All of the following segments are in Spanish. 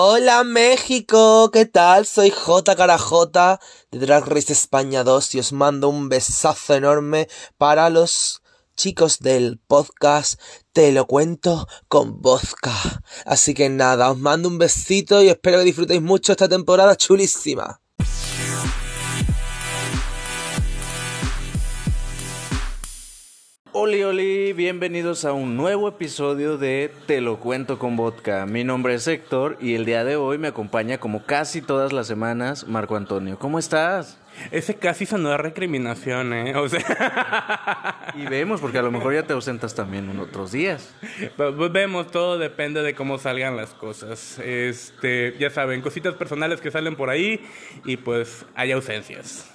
Hola México, ¿qué tal? Soy J Carajota de Drag Race España 2 y os mando un besazo enorme para los chicos del podcast Te lo cuento con vodka. Así que nada, os mando un besito y espero que disfrutéis mucho esta temporada chulísima. Oli, oli, bienvenidos a un nuevo episodio de Te lo cuento con vodka. Mi nombre es Héctor y el día de hoy me acompaña como casi todas las semanas Marco Antonio. ¿Cómo estás? Ese casi sonó a recriminación, ¿eh? O sea... Y vemos, porque a lo mejor ya te ausentas también en otros días. Vemos, todo depende de cómo salgan las cosas. Este, ya saben, cositas personales que salen por ahí y pues hay ausencias.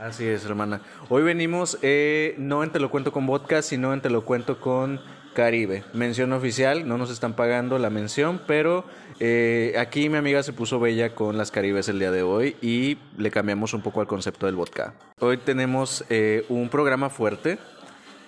Así es, hermana. Hoy venimos eh, no en Te lo cuento con vodka, sino en Te lo cuento con Caribe. Mención oficial, no nos están pagando la mención, pero eh, aquí mi amiga se puso bella con las Caribes el día de hoy y le cambiamos un poco al concepto del vodka. Hoy tenemos eh, un programa fuerte,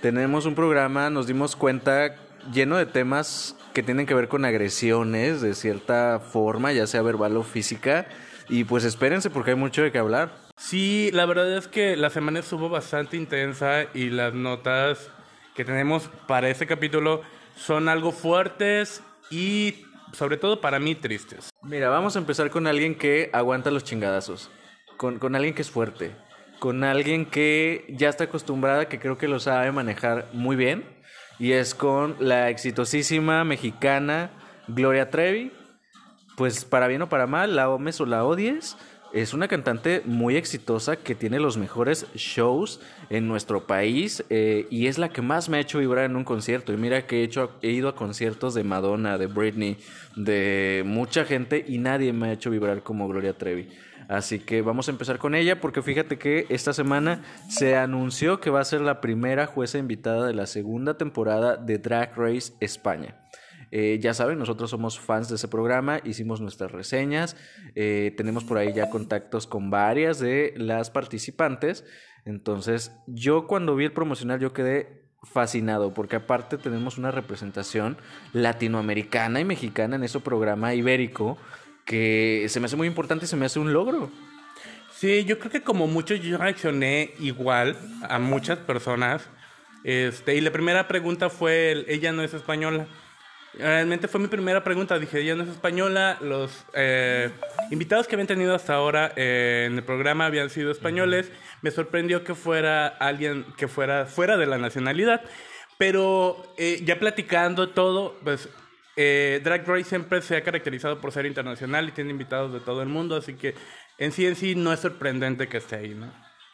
tenemos un programa, nos dimos cuenta, lleno de temas que tienen que ver con agresiones de cierta forma, ya sea verbal o física, y pues espérense porque hay mucho de qué hablar. Sí, la verdad es que la semana estuvo bastante intensa y las notas que tenemos para este capítulo son algo fuertes y sobre todo para mí tristes. Mira, vamos a empezar con alguien que aguanta los chingadazos, con, con alguien que es fuerte, con alguien que ya está acostumbrada, que creo que lo sabe manejar muy bien, y es con la exitosísima mexicana Gloria Trevi. Pues para bien o para mal, la omes o la odies, es una cantante muy exitosa que tiene los mejores shows en nuestro país eh, y es la que más me ha hecho vibrar en un concierto. Y mira que he, hecho, he ido a conciertos de Madonna, de Britney, de mucha gente y nadie me ha hecho vibrar como Gloria Trevi. Así que vamos a empezar con ella porque fíjate que esta semana se anunció que va a ser la primera jueza invitada de la segunda temporada de Drag Race España. Eh, ya saben, nosotros somos fans de ese programa, hicimos nuestras reseñas, eh, tenemos por ahí ya contactos con varias de las participantes. Entonces, yo cuando vi el promocional, yo quedé fascinado, porque aparte tenemos una representación latinoamericana y mexicana en ese programa ibérico que se me hace muy importante y se me hace un logro. Sí, yo creo que como muchos yo reaccioné igual a muchas personas. Este, y la primera pregunta fue, el, ella no es española. Realmente fue mi primera pregunta. Dije, ella no es española. Los eh, invitados que habían tenido hasta ahora eh, en el programa habían sido españoles. Me sorprendió que fuera alguien que fuera fuera de la nacionalidad. Pero eh, ya platicando todo, pues Drag Race siempre se ha caracterizado por ser internacional y tiene invitados de todo el mundo. Así que en sí en sí no es sorprendente que esté ahí, ¿no?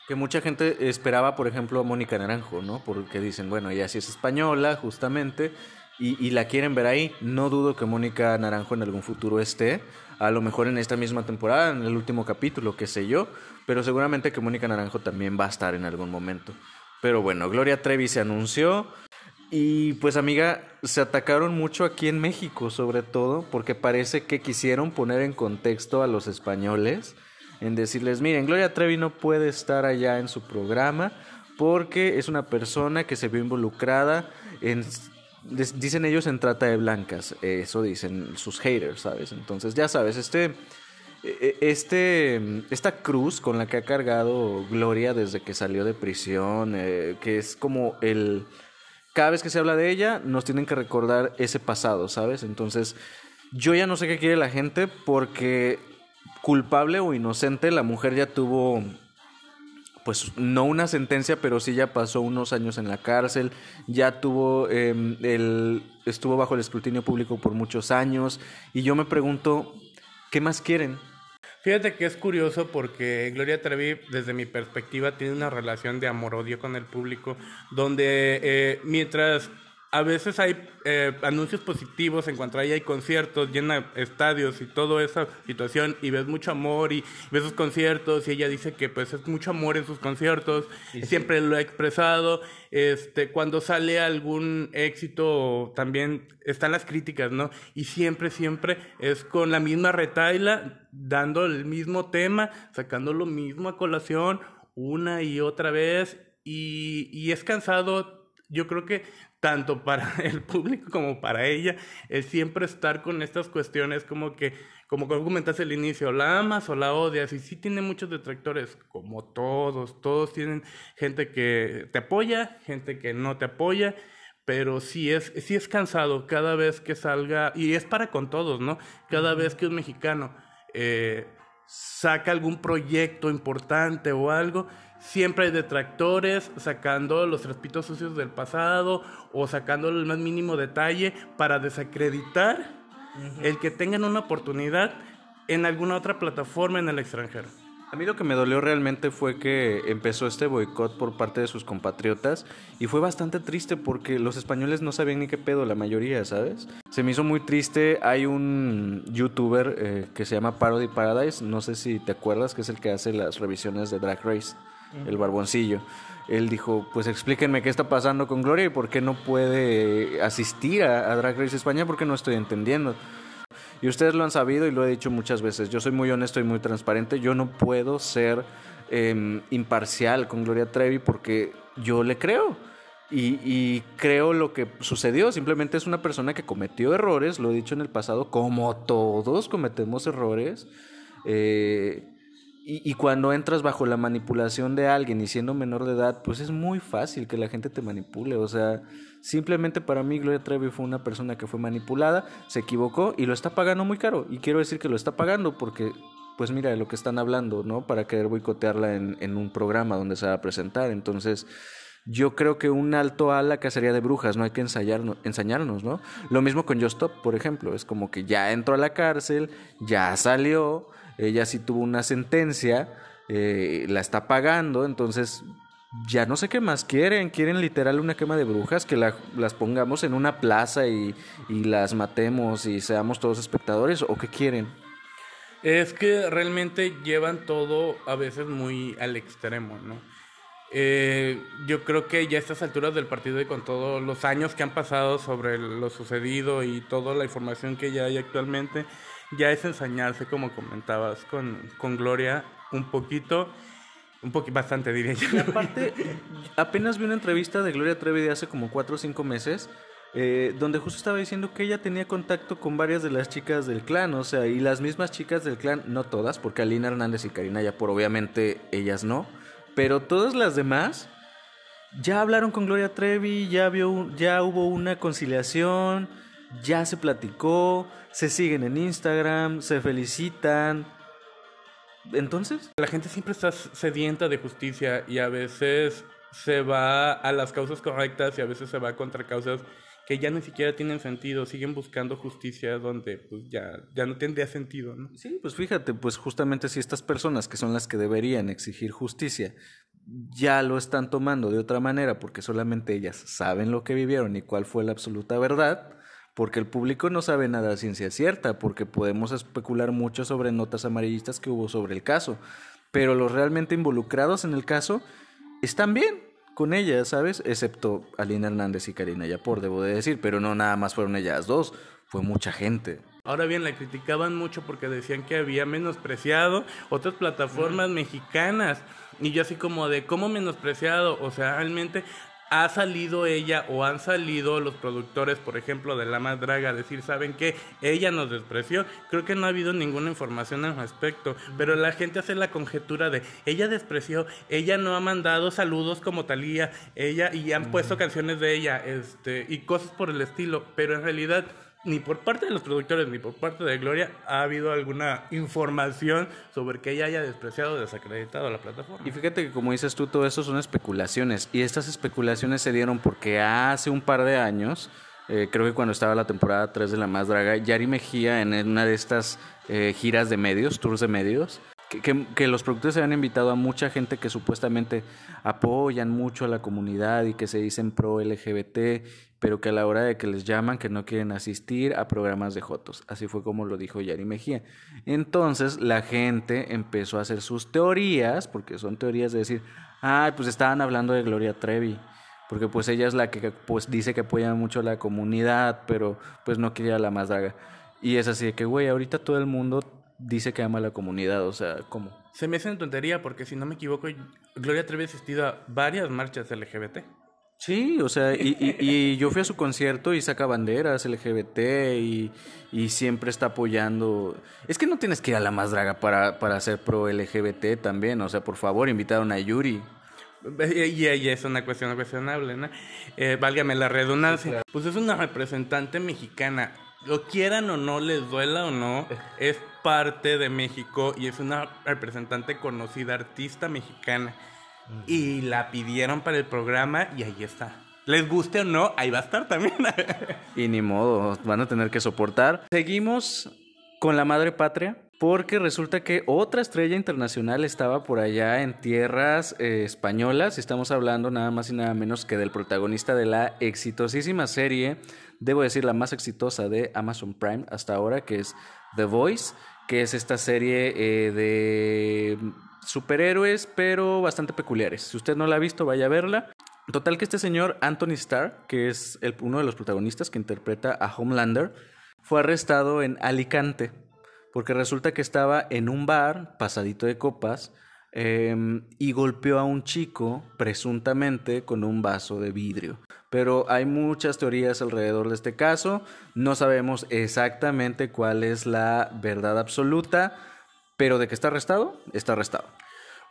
Que mucha gente esperaba, por ejemplo, a Mónica Naranjo, ¿no? Porque dicen, bueno, ella sí es española, justamente y, la quieren ver ahí. No dudo que Mónica Naranjo en algún futuro esté, a lo mejor en esta misma temporada, en el último capítulo, qué sé yo, pero seguramente que Mónica Naranjo también va a estar en algún momento. Pero bueno, Gloria Trevi se anunció y pues amiga, se atacaron mucho aquí en México sobre todo porque parece que quisieron poner en contexto a los españoles en decirles, miren, Gloria Trevi no puede estar allá en su programa porque es una persona que se vio involucrada en dicen ellos en trata de blancas, eso dicen sus haters, ¿sabes? Entonces, ya sabes, este, e, e, este, esta cruz con la que ha cargado Gloria desde que salió de prisión, eh, que es como el... Cada vez que se habla de ella, nos tienen que recordar ese pasado, ¿sabes? Entonces, yo ya no sé qué quiere la gente porque culpable o inocente, la mujer ya tuvo pues no una sentencia, pero sí ya pasó unos años en la cárcel, ya tuvo em, el estuvo bajo el escrutinio público por muchos años y yo me pregunto qué más quieren. Fíjate que es curioso porque Gloria Trevi, desde mi perspectiva, tiene una relación de amor-odio con el público, donde eh, mientras a veces hay eh, anuncios positivos en cuanto ahí hay conciertos, llena estadios y toda esa situación y ves mucho amor y ves sus conciertos y ella dice que pues es mucho amor en sus conciertos y siempre lo ha expresado. Este, cuando sale algún éxito también están las críticas, ¿no? Y siempre, siempre es con la misma retaila, dando el mismo tema, sacando lo mismo a colación una y otra vez y, y es cansado yo creo que tanto para el público como para ella, es siempre estar con estas cuestiones como que como comentaste al inicio, la amas o la odias, y sí tiene muchos detractores, como todos, todos tienen gente que te apoya, gente que no te apoya, pero sí es, sí es cansado cada vez que salga, y es para con todos, ¿no? Cada vez que un mexicano eh, saca algún proyecto importante o algo, siempre hay detractores sacando los traspitos sucios del pasado o sacando el más mínimo detalle para desacreditar el que tengan una oportunidad en alguna otra plataforma en el extranjero. A mí lo que me dolió realmente fue que empezó este boicot por parte de sus compatriotas y fue bastante triste porque los españoles no sabían ni qué pedo, la mayoría, ¿sabes? Se me hizo muy triste. Hay un youtuber eh, que se llama Parody Paradise, no sé si te acuerdas, que es el que hace las revisiones de Drag Race, el barboncillo. Él dijo, pues explíquenme qué está pasando con Gloria y por qué no puede asistir a, a Drag Race España porque no estoy entendiendo. Y ustedes lo han sabido y lo he dicho muchas veces. Yo soy muy honesto y muy transparente. Yo no puedo ser em, imparcial con Gloria Trevi porque yo le creo. Y, creo lo que sucedió. Simplemente es una persona que cometió errores, lo he dicho en el pasado, como todos cometemos errores. Eh, y, cuando entras bajo la manipulación de alguien y siendo menor de edad, pues es muy fácil que la gente te manipule. O sea, simplemente para mí Gloria Trevi fue una persona que fue manipulada, se equivocó y lo está pagando muy caro. Y quiero decir que lo está pagando porque, pues mira, de lo que están hablando, ¿no? Para querer boicotearla en, en un programa donde se va a presentar. Entonces, yo creo que un alto a la cacería de brujas, no hay que ensayarnos, ensañarnos, ¿no? Lo mismo con Just Stop, por ejemplo, es como que ya entró a la cárcel, ya salió ella sí tuvo una sentencia, eh, la está pagando, entonces ya no sé qué más quieren. Quieren literal una quema de brujas, que las pongamos en una plaza y, las matemos y seamos todos espectadores, o qué quieren. Es que realmente llevan todo a veces muy al extremo, ¿no? Eh, yo creo que ya a estas alturas del partido y con todos los años que han pasado sobre lo sucedido y toda la información que ya hay actualmente, ya es ensañarse, como comentabas, con, con Gloria un poquito. Un poquito, bastante diría yo. Aparte, apenas vi una entrevista de Gloria Trevi de hace como 4 o 5 meses, eh, donde justo estaba diciendo que ella tenía contacto con varias de las chicas del clan, o sea, y las mismas chicas del clan, no todas, porque Alina Hernández y Karina ya por obviamente ellas no, pero todas las demás ya hablaron con Gloria Trevi, ya, vio, ya hubo una conciliación, ya se platicó, se siguen en Instagram, se felicitan. Entonces... La gente siempre está sedienta de justicia y a veces se va a las causas correctas y a veces se va contra causas que ya ni siquiera tienen sentido, siguen buscando justicia donde pues ya, ya no tendría sentido, ¿no? Sí, pues fíjate, pues justamente si estas personas que son las que deberían exigir justicia ya lo están tomando de otra manera porque solamente ellas saben lo que vivieron y cuál fue la absoluta verdad, porque el público no sabe nada de ciencia cierta, porque podemos especular mucho sobre notas amarillistas que hubo sobre el caso, pero los realmente involucrados en el caso están bien con ellas, ¿sabes? Excepto Alina Hernández y Karina Yapor, debo de decir, pero no nada más fueron ellas dos, fue mucha gente. Ahora bien, la criticaban mucho porque decían que había menospreciado otras plataformas mexicanas. Y yo así como de, ¿cómo menospreciado? O sea, realmente ha salido ella o han salido los productores, por ejemplo, de La Más Draga a decir, ¿saben qué? Ella nos despreció. Creo que no ha habido ninguna información al respecto, pero la gente hace la conjetura de, ella despreció, ella no ha mandado saludos como Talía, ella y han puesto canciones de ella, este, y cosas por el estilo, pero en realidad ni por parte de los productores ni por parte de Gloria ha habido alguna información sobre que ella haya despreciado o desacreditado la plataforma. Y fíjate que como dices tú, todo eso son especulaciones. Y estas especulaciones se dieron porque hace un par de años, eh, creo que cuando estaba la temporada 3 de La Más Draga, Yari Mejía en una de estas eh, giras de medios, tours de medios, que, que, los productores habían invitado a mucha gente que supuestamente apoyan mucho a la comunidad y que se dicen pro LGBT pero que a la hora de que les llaman que no quieren asistir a programas de Jotos. Así fue como lo dijo Yari Mejía. Entonces la gente empezó a hacer sus teorías, porque son teorías de decir, ah, pues estaban hablando de Gloria Trevi, porque pues ella es la que pues dice que apoya mucho a la comunidad, pero pues no quería la más draga. Y es así de que, güey, ahorita todo el mundo dice que ama a la comunidad, o sea, ¿cómo? Se me hace en tontería porque si no me equivoco, Gloria Trevi ha asistido a varias marchas LGBT. Sí, o sea, y, y, y, yo fui a su concierto y saca banderas LGBT y, y, siempre está apoyando. Es que no tienes que ir a la más draga para, para ser pro LGBT también, o sea, por favor, invitaron a Yuri. Y, y es una cuestión cuestionable, ¿no? Eh, válgame la redundancia. Pues es una representante mexicana. Lo quieran o no, les duela o no, es parte de México y es una representante conocida, artista mexicana. Y la pidieron para el programa y ahí está. Les guste o no, ahí va a estar también. y ni modo, van a tener que soportar. Seguimos con la madre patria. Porque resulta que otra estrella internacional estaba por allá en tierras eh, españolas. Estamos hablando nada más y nada menos que del protagonista de la exitosísima serie, debo decir la más exitosa de Amazon Prime hasta ahora, que es The Voice, que es esta serie eh, de superhéroes, pero bastante peculiares. Si usted no la ha visto, vaya a verla. Total que este señor Anthony Starr, que es uno de los protagonistas que interpreta a Homelander, fue arrestado en Alicante porque resulta que estaba en un bar pasadito de copas eh, y golpeó a un chico presuntamente con un vaso de vidrio. Pero hay muchas teorías alrededor de este caso, no sabemos exactamente cuál es la verdad absoluta, pero de que está arrestado, está arrestado.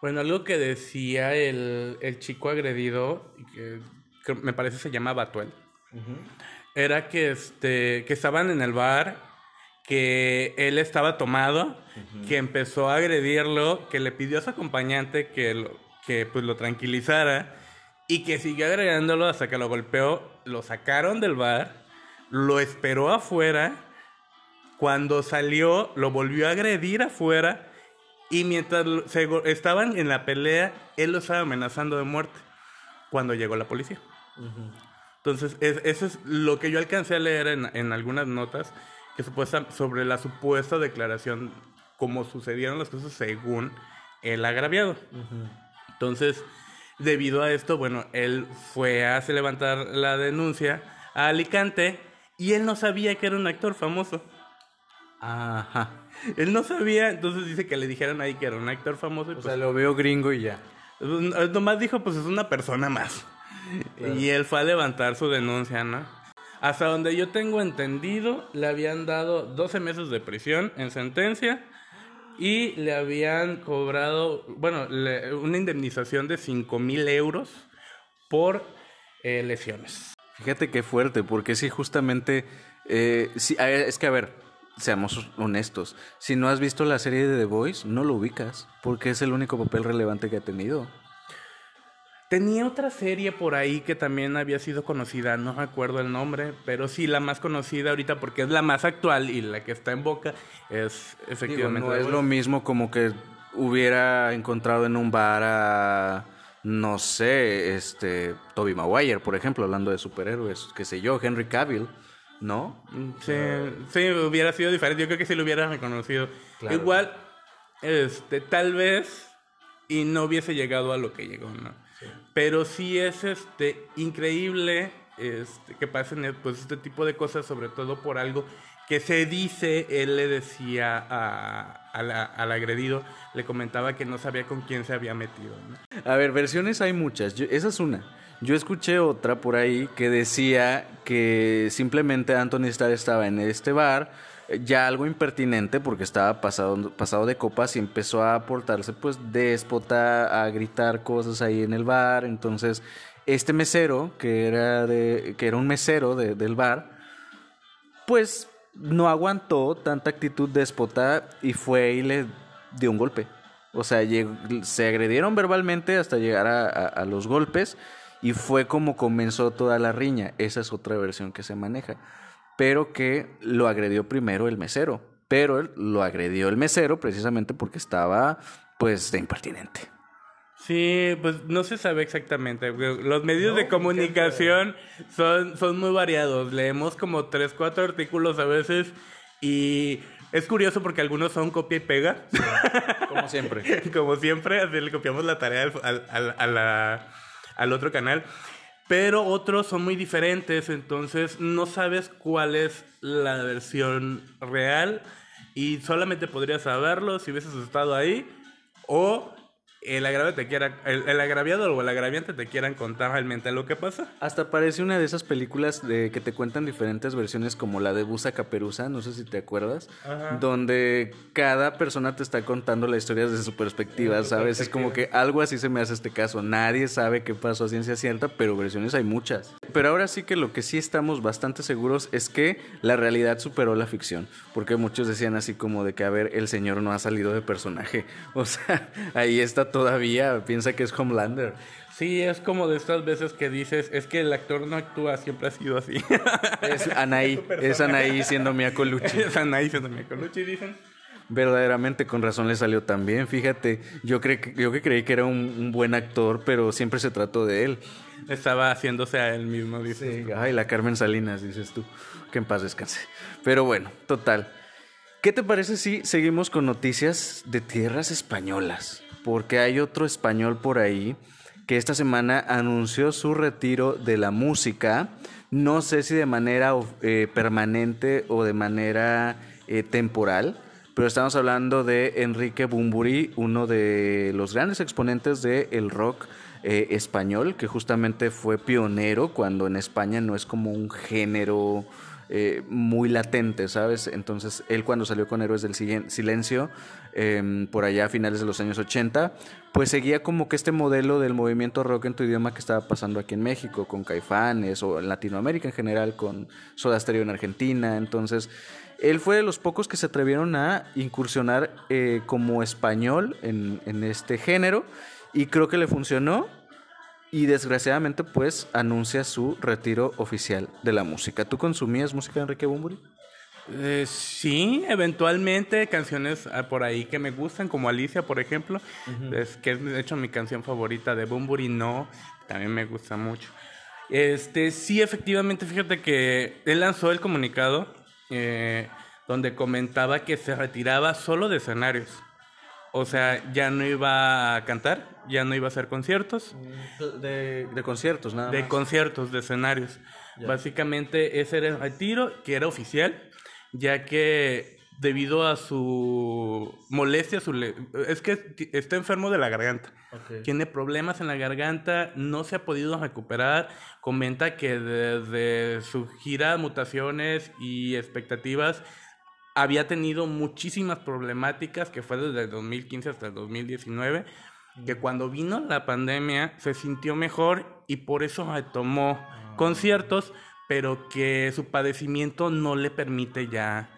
Bueno, algo que decía el, el chico agredido, que, que, me parece se llama Batuel, uh -huh. era que, este, que estaban en el bar que él estaba tomado, uh -huh. que empezó a agredirlo, que le pidió a su acompañante que lo, que pues lo tranquilizara y que siguió agregándolo hasta que lo golpeó, lo sacaron del bar, lo esperó afuera, cuando salió lo volvió a agredir afuera y mientras se, estaban en la pelea, él lo estaba amenazando de muerte cuando llegó la policía. Uh -huh. Entonces, es, eso es lo que yo alcancé a leer en, en algunas notas que supuesta, sobre la supuesta declaración, como sucedieron las cosas según el agraviado. Uh -huh. Entonces, debido a esto, bueno, él fue a levantar la denuncia a Alicante y él no sabía que era un actor famoso. Ajá. Él no sabía, entonces dice que le dijeron ahí que era un actor famoso. Y o pues, sea, lo veo gringo y ya. Nomás dijo, pues es una persona más. Claro. Y él fue a levantar su denuncia, ¿no? Hasta donde yo tengo entendido, le habían dado 12 meses de prisión en sentencia y le habían cobrado, bueno, le, una indemnización de 5 mil euros por eh, lesiones. Fíjate qué fuerte, porque sí, justamente, eh, sí, es que a ver, seamos honestos, si no has visto la serie de The Voice, no lo ubicas, porque es el único papel relevante que ha tenido. Tenía otra serie por ahí que también había sido conocida, no recuerdo el nombre, pero sí la más conocida ahorita porque es la más actual y la que está en boca es efectivamente. Digo, no es lo mismo como que hubiera encontrado en un bar a no sé, este Toby Maguire, por ejemplo, hablando de superhéroes, qué sé yo, Henry Cavill, ¿no? Sí, sí, hubiera sido diferente, yo creo que sí lo hubiera reconocido. Claro. Igual, este, tal vez y no hubiese llegado a lo que llegó, ¿no? Sí. Pero sí es este increíble este, que pasen pues, este tipo de cosas, sobre todo por algo que se dice, él le decía a, a la, al agredido, le comentaba que no sabía con quién se había metido. ¿no? A ver, versiones hay muchas, Yo, esa es una. Yo escuché otra por ahí que decía que simplemente Anthony Starr estaba en este bar, ya algo impertinente porque estaba pasado, pasado de copas y empezó a portarse pues déspota, a gritar cosas ahí en el bar. Entonces, este mesero, que era, de, que era un mesero de, del bar, pues no aguantó tanta actitud déspota y fue y le dio un golpe. O sea, se agredieron verbalmente hasta llegar a los golpes y fue como comenzó toda la riña. Esa es otra versión que se maneja pero que lo agredió primero el mesero. Pero él lo agredió el mesero precisamente porque estaba, pues, de impertinente. Sí, pues no se sabe exactamente. Los medios no, de comunicación son, son muy variados. Leemos como tres, cuatro artículos a veces y es curioso porque algunos son copia y pega. Sí, como siempre. como siempre, así le copiamos la tarea al, al, al, la, al otro canal pero otros son muy diferentes, entonces no sabes cuál es la versión real y solamente podrías saberlo si hubieses estado ahí o el agraviado, te quiera, el, el agraviado o el agraviante te quieran contar realmente lo que pasa. Hasta parece una de esas películas de que te cuentan diferentes versiones como la de Busa Caperuza, no sé si te acuerdas, donde cada persona te está contando la historia desde su perspectiva, ¿sabes? Es como que algo así se me hace este caso. Nadie sabe qué pasó a ciencia cierta, pero versiones hay muchas. Pero ahora sí que lo que sí estamos bastante seguros es que la realidad superó la ficción, porque muchos decían así como de que, a ver, el señor no ha salido de personaje. O sea, ahí está todavía, piensa que es Homelander. Sí, es como de estas veces que dices, es que el actor no actúa, siempre ha sido así. Es Anaí, es Anaí siendo Mia Colucci. es Anaí siendo Mia Colucci, dicen. Verdaderamente con razón le salió tan bien, fíjate, yo, cre yo que creí que era un, un, buen actor, pero siempre se trató de él. Estaba haciéndose a él mismo, dice. Sí, ay, la Carmen Salinas, dices tú, que en paz descanse. Pero bueno, total. ¿Qué te parece si seguimos con noticias de tierras españolas? Porque hay otro español por ahí que esta semana anunció su retiro de la música. No sé si de manera eh, permanente o de manera eh, temporal, pero estamos hablando de Enrique Bumburi, uno de los grandes exponentes del el rock eh, español, que justamente fue pionero cuando en España no es como un género muy latente, ¿sabes? Entonces, él cuando salió con Héroes del Silencio, eh, por allá a finales de los años 80, pues seguía como que este modelo del movimiento rock en tu idioma que estaba pasando aquí en México, con Caifanes, o en Latinoamérica en general, con Soda Stereo en Argentina. Entonces, él fue de los pocos que se atrevieron a incursionar eh, como español en, en este género, y creo que le funcionó y desgraciadamente pues anuncia su retiro oficial de la música. ¿Tú consumías música de Enrique Bumburi? Eh, sí, eventualmente canciones por ahí que me gustan, como Alicia, por ejemplo, uh -huh. es, que es de hecho mi canción favorita de Bumburi, no, también me gusta mucho. Este, sí, efectivamente, fíjate que él lanzó el comunicado eh, donde comentaba que se retiraba solo de escenarios. O sea, ya no iba a cantar, ya no iba a hacer conciertos. De, de conciertos, nada De más. conciertos, de escenarios. Ya. Básicamente ese era el retiro, que era oficial, ya que debido a su molestia, su le... es que está enfermo de la garganta. Okay. Tiene problemas en la garganta, no se ha podido recuperar. Comenta que desde su gira, mutaciones y expectativas había tenido muchísimas problemáticas, que fue desde el 2015 hasta el 2019, que cuando vino la pandemia se sintió mejor y por eso retomó conciertos, pero que su padecimiento no le permite ya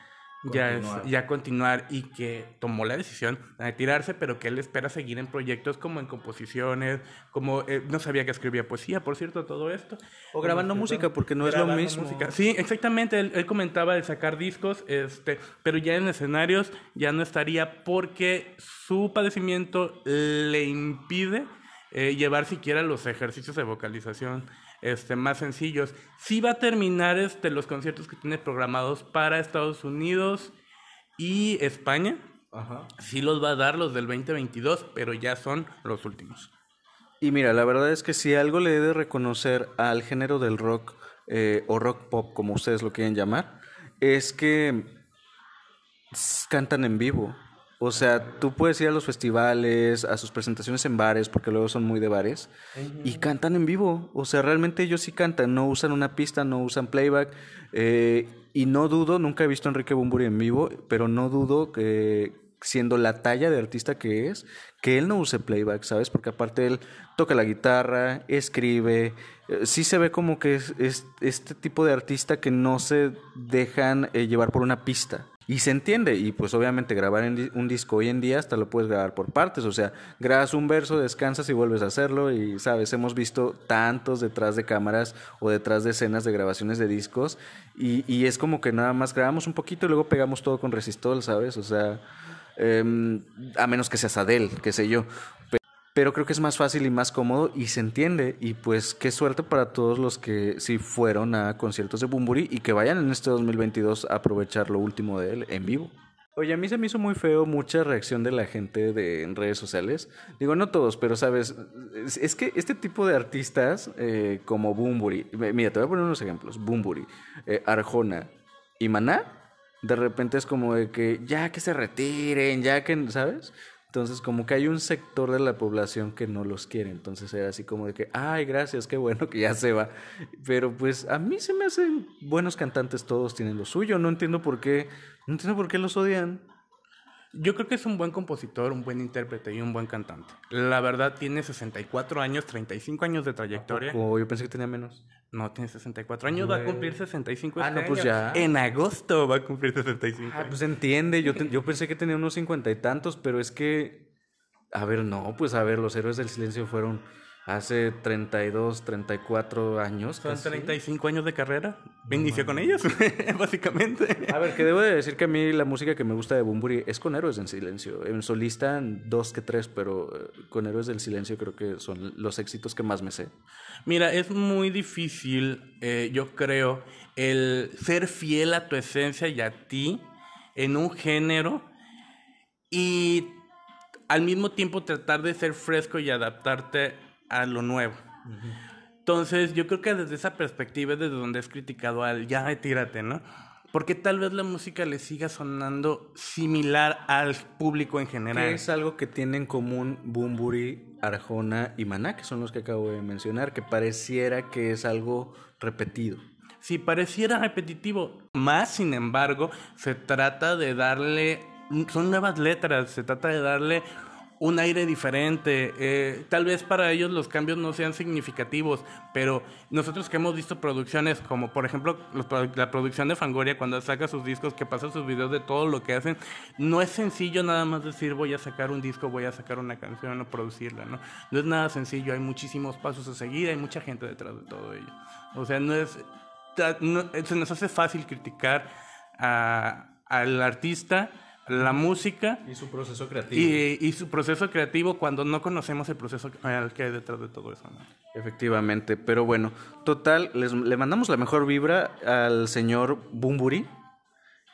ya, es, ya continuar y que tomó la decisión de retirarse, pero que él espera seguir en proyectos como en composiciones, como eh, no sabía que escribía poesía, por cierto, todo esto. O grabando música, porque no es lo mismo. Música. Sí, exactamente, él, él, comentaba de sacar discos, este, pero ya en escenarios ya no estaría porque su padecimiento le impide eh, llevar siquiera los ejercicios de vocalización este, más sencillos. Sí va a terminar este, los conciertos que tiene programados para Estados Unidos y España. Ajá. Sí los va a dar los del 2022, pero ya son los últimos. Y mira, la verdad es que si algo le he de reconocer al género del rock eh, o rock pop, como ustedes lo quieren llamar, es que cantan en vivo. O sea, tú puedes ir a los festivales, a sus presentaciones en bares, porque luego son muy de bares, uh -huh. y cantan en vivo. O sea, realmente ellos sí cantan, no usan una pista, no usan playback. Eh, y no dudo, nunca he visto a Enrique Bumburi en vivo, pero no dudo que siendo la talla de artista que es, que él no use playback, ¿sabes? Porque aparte él toca la guitarra, escribe, eh, sí se ve como que es, es, este tipo de artista que no se dejan eh, llevar por una pista. Y se entiende, y pues obviamente grabar en un disco hoy en día hasta lo puedes grabar por partes, o sea, grabas un verso, descansas y vuelves a hacerlo y sabes, hemos visto tantos detrás de cámaras o detrás de escenas de grabaciones de discos y, y es como que nada más grabamos un poquito y luego pegamos todo con resistol, ¿sabes? O sea, eh, a menos que seas Adele, qué sé yo, pero creo que es más fácil y más cómodo y se entiende. Y pues qué suerte para todos los que sí fueron a conciertos de Bumburi y que vayan en este 2022 a aprovechar lo último de él en vivo. Oye, a mí se me hizo muy feo mucha reacción de la gente de, en redes sociales. Digo, no todos, pero sabes, es, es que este tipo de artistas eh, como Bumburi, mira, te voy a poner unos ejemplos. Bumburi, eh, Arjona y Maná, de repente es como de que ya que se retiren, ya que, ¿sabes? Entonces, como que hay un sector de la población que no los quiere. Entonces era así como de que, ay, gracias, qué bueno que ya se va. Pero pues a mí se me hacen buenos cantantes, todos tienen lo suyo. No entiendo por qué, no entiendo por qué los odian. Yo creo que es un buen compositor, un buen intérprete y un buen cantante. La verdad, tiene 64 años, 35 años de trayectoria. O yo pensé que tenía menos. No, tiene 64 años, va a cumplir 65 Ah, este no, pues ya. En agosto va a cumplir 65. Ah, pues entiende, yo, te- yo pensé que tenía unos cincuenta y tantos, pero es que, a ver, no, pues a ver, los héroes del silencio fueron hace 32, 34 años. Son casi. 35 años de carrera. Inició con ellos, básicamente. A ver, que debo de decir que a mí la música que me gusta de Bumburi es con Héroes del Silencio. En solista, dos que tres, pero eh, con Héroes del Silencio creo que son los éxitos que más me sé. Mira, es muy difícil, eh, yo creo, el ser fiel a tu esencia y a ti en un género y al mismo tiempo tratar de ser fresco y adaptarte a lo nuevo. Entonces, yo creo que desde esa perspectiva es desde donde es criticado al ya tírate, ¿no? Porque tal vez la música le siga sonando similar al público en general. Que es algo que tienen en común Bumburi, Arjona y Maná, que son los que acabo de mencionar, que pareciera que es algo repetido. Si pareciera repetitivo, más sin embargo, se trata de darle, son nuevas letras, se trata de darle un aire diferente. Eh, tal vez para ellos los cambios no sean significativos, pero nosotros que hemos visto producciones como por ejemplo la producción de Fangoria cuando saca sus discos, que pasa sus videos de todo lo que hacen, no es sencillo nada más decir voy a sacar un disco, voy a sacar una canción o producirla, ¿no? No es nada sencillo, hay muchísimos pasos a seguir, hay mucha gente detrás de todo ello. O sea, no es se nos hace fácil criticar a- al artista, la música Y su proceso creativo. y, y su proceso creativo cuando no conocemos el proceso al que hay detrás de todo eso. ¿no? Efectivamente, pero bueno, total, les- le mandamos la mejor vibra al señor Bumburi.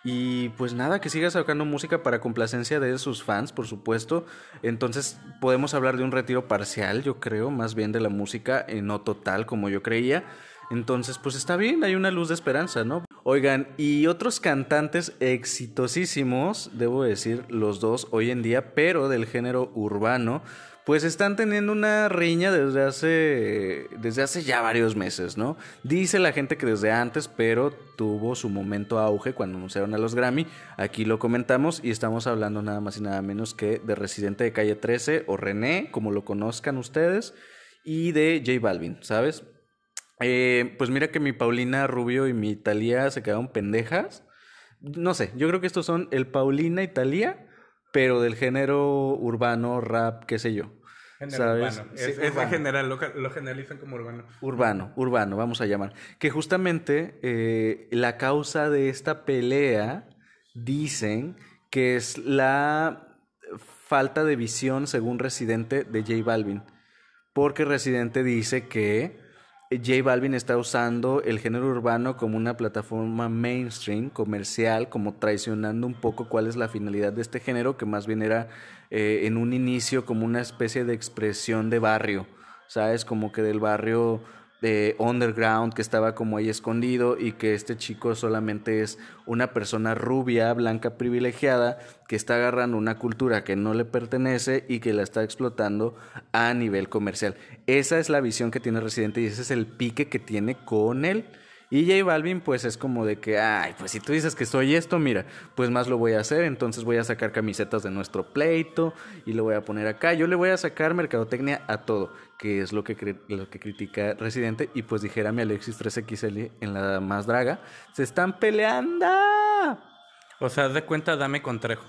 Y pues nada, que siga sacando música para complacencia de sus fans, por supuesto. Entonces podemos hablar de un retiro parcial, yo creo, más bien de la música, eh, no total como yo creía. Entonces, pues está bien, hay una luz de esperanza, ¿no? Oigan, y otros cantantes exitosísimos, debo decir, los dos hoy en día, pero del género urbano, pues están teniendo una riña desde hace, desde hace ya varios meses, ¿no? Dice la gente que desde antes, pero tuvo su momento auge cuando anunciaron a los Grammy. Aquí lo comentamos y estamos hablando nada más y nada menos que de Residente de Calle 13 o René, como lo conozcan ustedes, y de J Balvin, ¿sabes? Eh, pues mira que mi Paulina Rubio y mi Talía se quedaron pendejas. No sé, yo creo que estos son el Paulina y Talía, pero del género urbano, rap, qué sé yo. ¿Sabes? urbano. Sí, Es, es urbano. en general, lo, lo generalizan como urbano. Urbano, urbano, vamos a llamar. Que justamente eh, la causa de esta pelea dicen que es la falta de visión, según Residente, de J Balvin. Porque Residente dice que J Balvin está usando el género urbano como una plataforma mainstream, comercial, como traicionando un poco cuál es la finalidad de este género, que más bien era eh, en un inicio como una especie de expresión de barrio, ¿sabes? Como que del barrio de underground que estaba como ahí escondido y que este chico solamente es una persona rubia, blanca, privilegiada que está agarrando una cultura que no le pertenece y que la está explotando a nivel comercial. Esa es la visión que tiene Residente y ese es el pique que tiene con él. Y J Balvin pues es como de que, ay, pues si tú dices que soy esto, mira, pues más lo voy a hacer, entonces voy a sacar camisetas de nuestro pleito y lo voy a poner acá. Yo le voy a sacar mercadotecnia a todo, que es lo que, lo que critica Residente. Y pues dijera mi Alexis 3XL en la más draga, se están peleando. O sea, de cuenta, dame contrejo.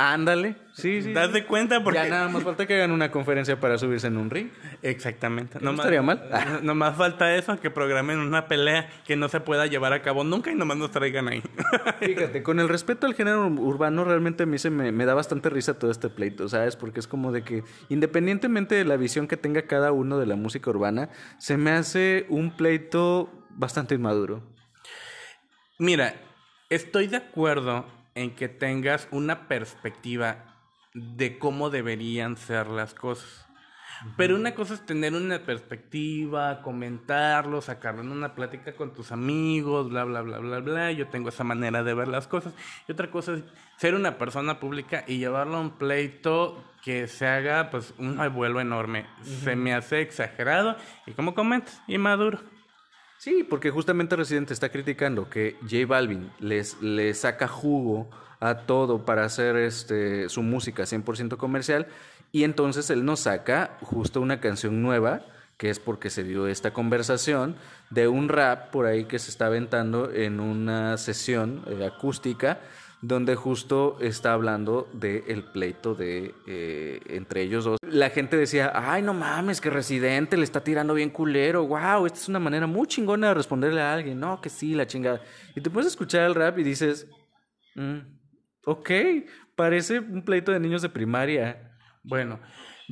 Ándale, sí, sí. ¿Das de cuenta? Porque... Ya nada más falta que hagan una conferencia para subirse en un ring. Exactamente. No estaría mal. No Nomás falta eso, que programen una pelea que no se pueda llevar a cabo nunca y nomás nos traigan ahí. Fíjate, con el respeto al género urbano, realmente a mí se me, me da bastante risa todo este pleito, ¿sabes? Porque es como de que, independientemente de la visión que tenga cada uno de la música urbana, se me hace un pleito bastante inmaduro. Mira, estoy de acuerdo en que tengas una perspectiva de cómo deberían ser las cosas. Pero una cosa es tener una perspectiva, comentarlo, sacarlo en una plática con tus amigos, bla, bla, bla, bla, bla. Yo tengo esa manera de ver las cosas. Y otra cosa es ser una persona pública y llevarlo a un pleito que se haga pues un revuelo enorme. Se me hace exagerado y como comentas, inmaduro. Sí, porque justamente Residente está criticando que J Balvin les, le saca jugo a todo para hacer este, su música 100% comercial y entonces él nos saca justo una canción nueva que es porque se dio esta conversación de un rap por ahí que se está aventando en una sesión eh, acústica donde justo está hablando del el pleito de eh, entre ellos dos. La gente decía, ay, no mames, que Residente le está tirando bien culero, wow, esta es una manera muy chingona de responderle a alguien, no, que sí, la chingada. Y te puedes escuchar el rap y dices, mm, ok, parece un pleito de niños de primaria. Bueno,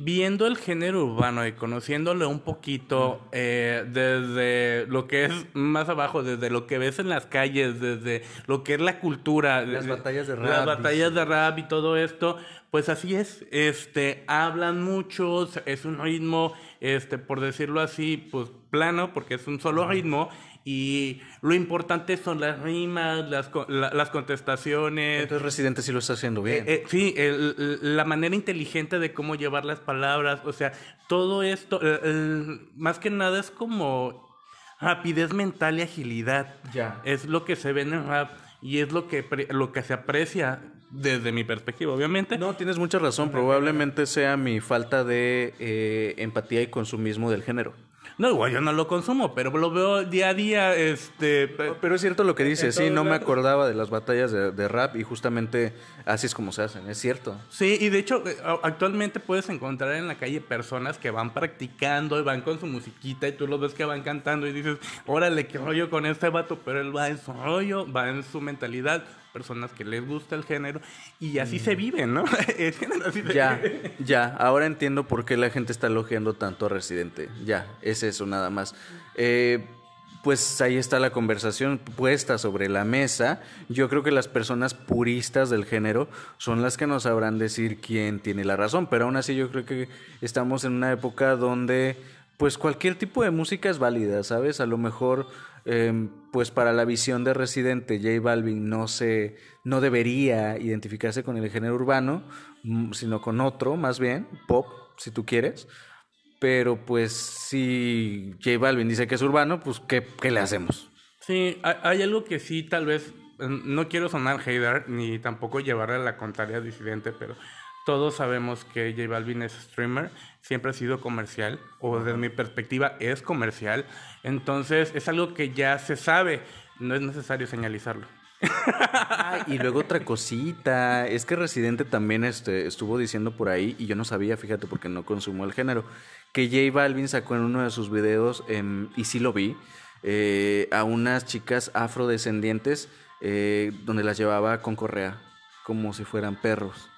viendo el género urbano y conociéndolo un poquito eh, desde lo que es más abajo, desde lo que ves en las calles, desde lo que es la cultura, las batallas de rap, las batallas de rap y todo esto, pues así es, este, hablan muchos, es un ritmo, este, por decirlo así, pues plano, porque es un solo ritmo y lo importante son las rimas, las, las contestaciones. Entonces Residente sí lo está haciendo bien. Eh, eh, sí, la manera inteligente de cómo llevar las palabras, o sea, todo esto, más que nada es como rapidez mental y agilidad. Ya. Es lo que se ve en el rap y es lo que, lo que se aprecia desde mi perspectiva, obviamente. No, tienes mucha razón. Probablemente sea mi falta de eh, empatía y consumismo del género. No, igual yo no lo consumo, pero lo veo día a día. Este, pero es cierto lo que dices, sí, no me acordaba de las batallas de, rap y justamente así es como se hacen, es cierto. Sí, y de hecho, eh, actualmente puedes encontrar en la calle personas que van practicando y van con su musiquita y tú los ves que van cantando y dices, órale, qué rollo con este vato, pero él va en su rollo, va en su mentalidad personas que les gusta el género y así se mm. vive, ¿no? ya, ya, ahora entiendo por qué la gente está elogiando tanto a Residente. Ya, es eso nada más. Eh, pues ahí está la conversación puesta sobre la mesa. Yo creo que las personas puristas del género son las que nos sabrán decir quién tiene la razón, pero aún así yo creo que estamos en una época donde pues cualquier tipo de música es válida, ¿sabes? A lo mejor Em, pues para la visión de Residente, J Balvin no se no debería identificarse con el género urbano, mm, sino con otro, más bien, pop, si tú quieres. Pero pues si J Balvin dice que es urbano, pues ¿qué, qué le hacemos? Sí, hay algo que sí, tal vez, no quiero sonar hater, ni tampoco llevarle a la contraria disidente, pero todos sabemos que J Balvin es streamer, siempre ha sido comercial, o desde mi perspectiva es comercial. Entonces es algo que ya se sabe, no es necesario señalizarlo. y luego otra cosita, es que Residente también este, estuvo diciendo por ahí, y yo no sabía, fíjate, porque no consumo el género, que J Balvin sacó en uno de sus videos, em, y sí lo vi, eh, a unas chicas afrodescendientes eh, donde las llevaba con correa, como si fueran perros.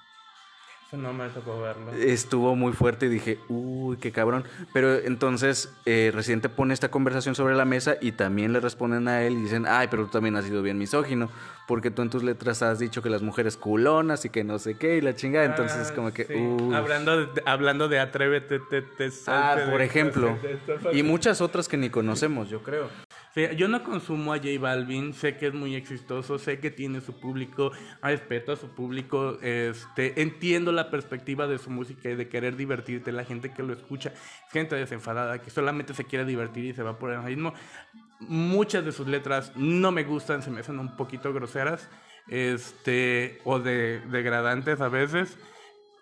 No me tocó verlo. Estuvo muy fuerte y dije, uy, qué cabrón. Pero entonces, eh, Residente pone esta conversación sobre la mesa y también le responden a él y dicen, ay, pero tú también has sido bien misógino, porque tú en tus letras has dicho que las mujeres culonas y que no sé qué y la chingada. Entonces, es como que, Hablando de, hablando de atrévete, te, te, Ah, por ejemplo. y muchas otras que ni conocemos, yo creo yo no consumo a J Balvin, sé que es muy exitoso, sé que tiene su público, respeto a su público, este, entiendo la perspectiva de su música y de querer divertirte, la gente que lo escucha, gente desenfadada, que solamente se quiere divertir y se va por el ritmo. Muchas de sus letras no me gustan, se me hacen un poquito groseras, este, o de, degradantes a veces.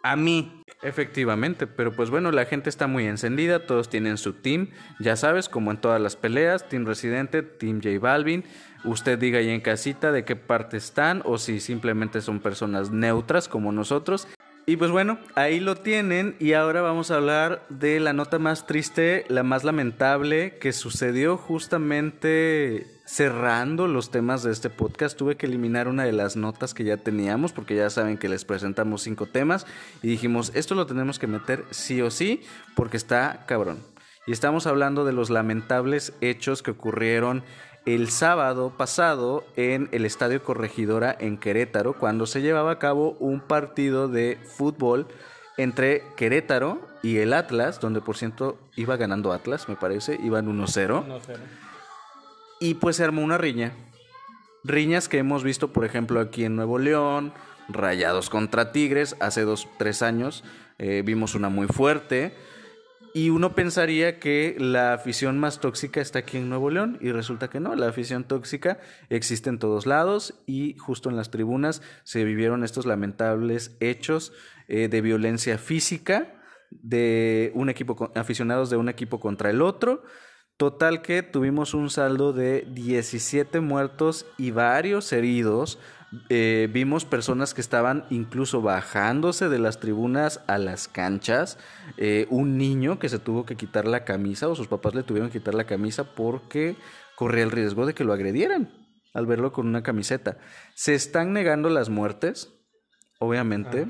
A mí, Efectivamente, pero pues bueno, la gente está muy encendida, todos tienen su team, ya sabes, como en todas las peleas, Team Residente, Team J Balvin, usted diga ahí en casita de qué parte están o si simplemente son personas neutras como nosotros. Y pues bueno, ahí lo tienen y ahora vamos a hablar de la nota más triste, la más lamentable que sucedió justamente cerrando los temas de este podcast. Tuve que eliminar una de las notas que ya teníamos porque ya saben que les presentamos cinco temas y dijimos, esto lo tenemos que meter sí o sí porque está cabrón. Y estamos hablando de los lamentables hechos que ocurrieron el sábado pasado en el Estadio Corregidora en Querétaro, cuando se llevaba a cabo un partido de fútbol entre Querétaro y el Atlas, donde por cierto iba ganando Atlas, me parece, iban 1-0. Y pues se armó una riña. Riñas que hemos visto, por ejemplo, aquí en Nuevo León, Rayados contra Tigres, hace dos, tres años eh, vimos una muy fuerte. Y uno pensaría que la afición más tóxica está aquí en Nuevo León y resulta que no, la afición tóxica existe en todos lados y justo en las tribunas se vivieron estos lamentables hechos eh, de violencia física de un equipo aficionados de un equipo contra el otro. Total que tuvimos un saldo de 17 muertos y varios heridos. Eh, vimos personas que estaban incluso bajándose de las tribunas a las canchas. Eh, un niño que se tuvo que quitar la camisa o sus papás le tuvieron que quitar la camisa porque corría el riesgo de que lo agredieran al verlo con una camiseta. Se están negando las muertes, obviamente.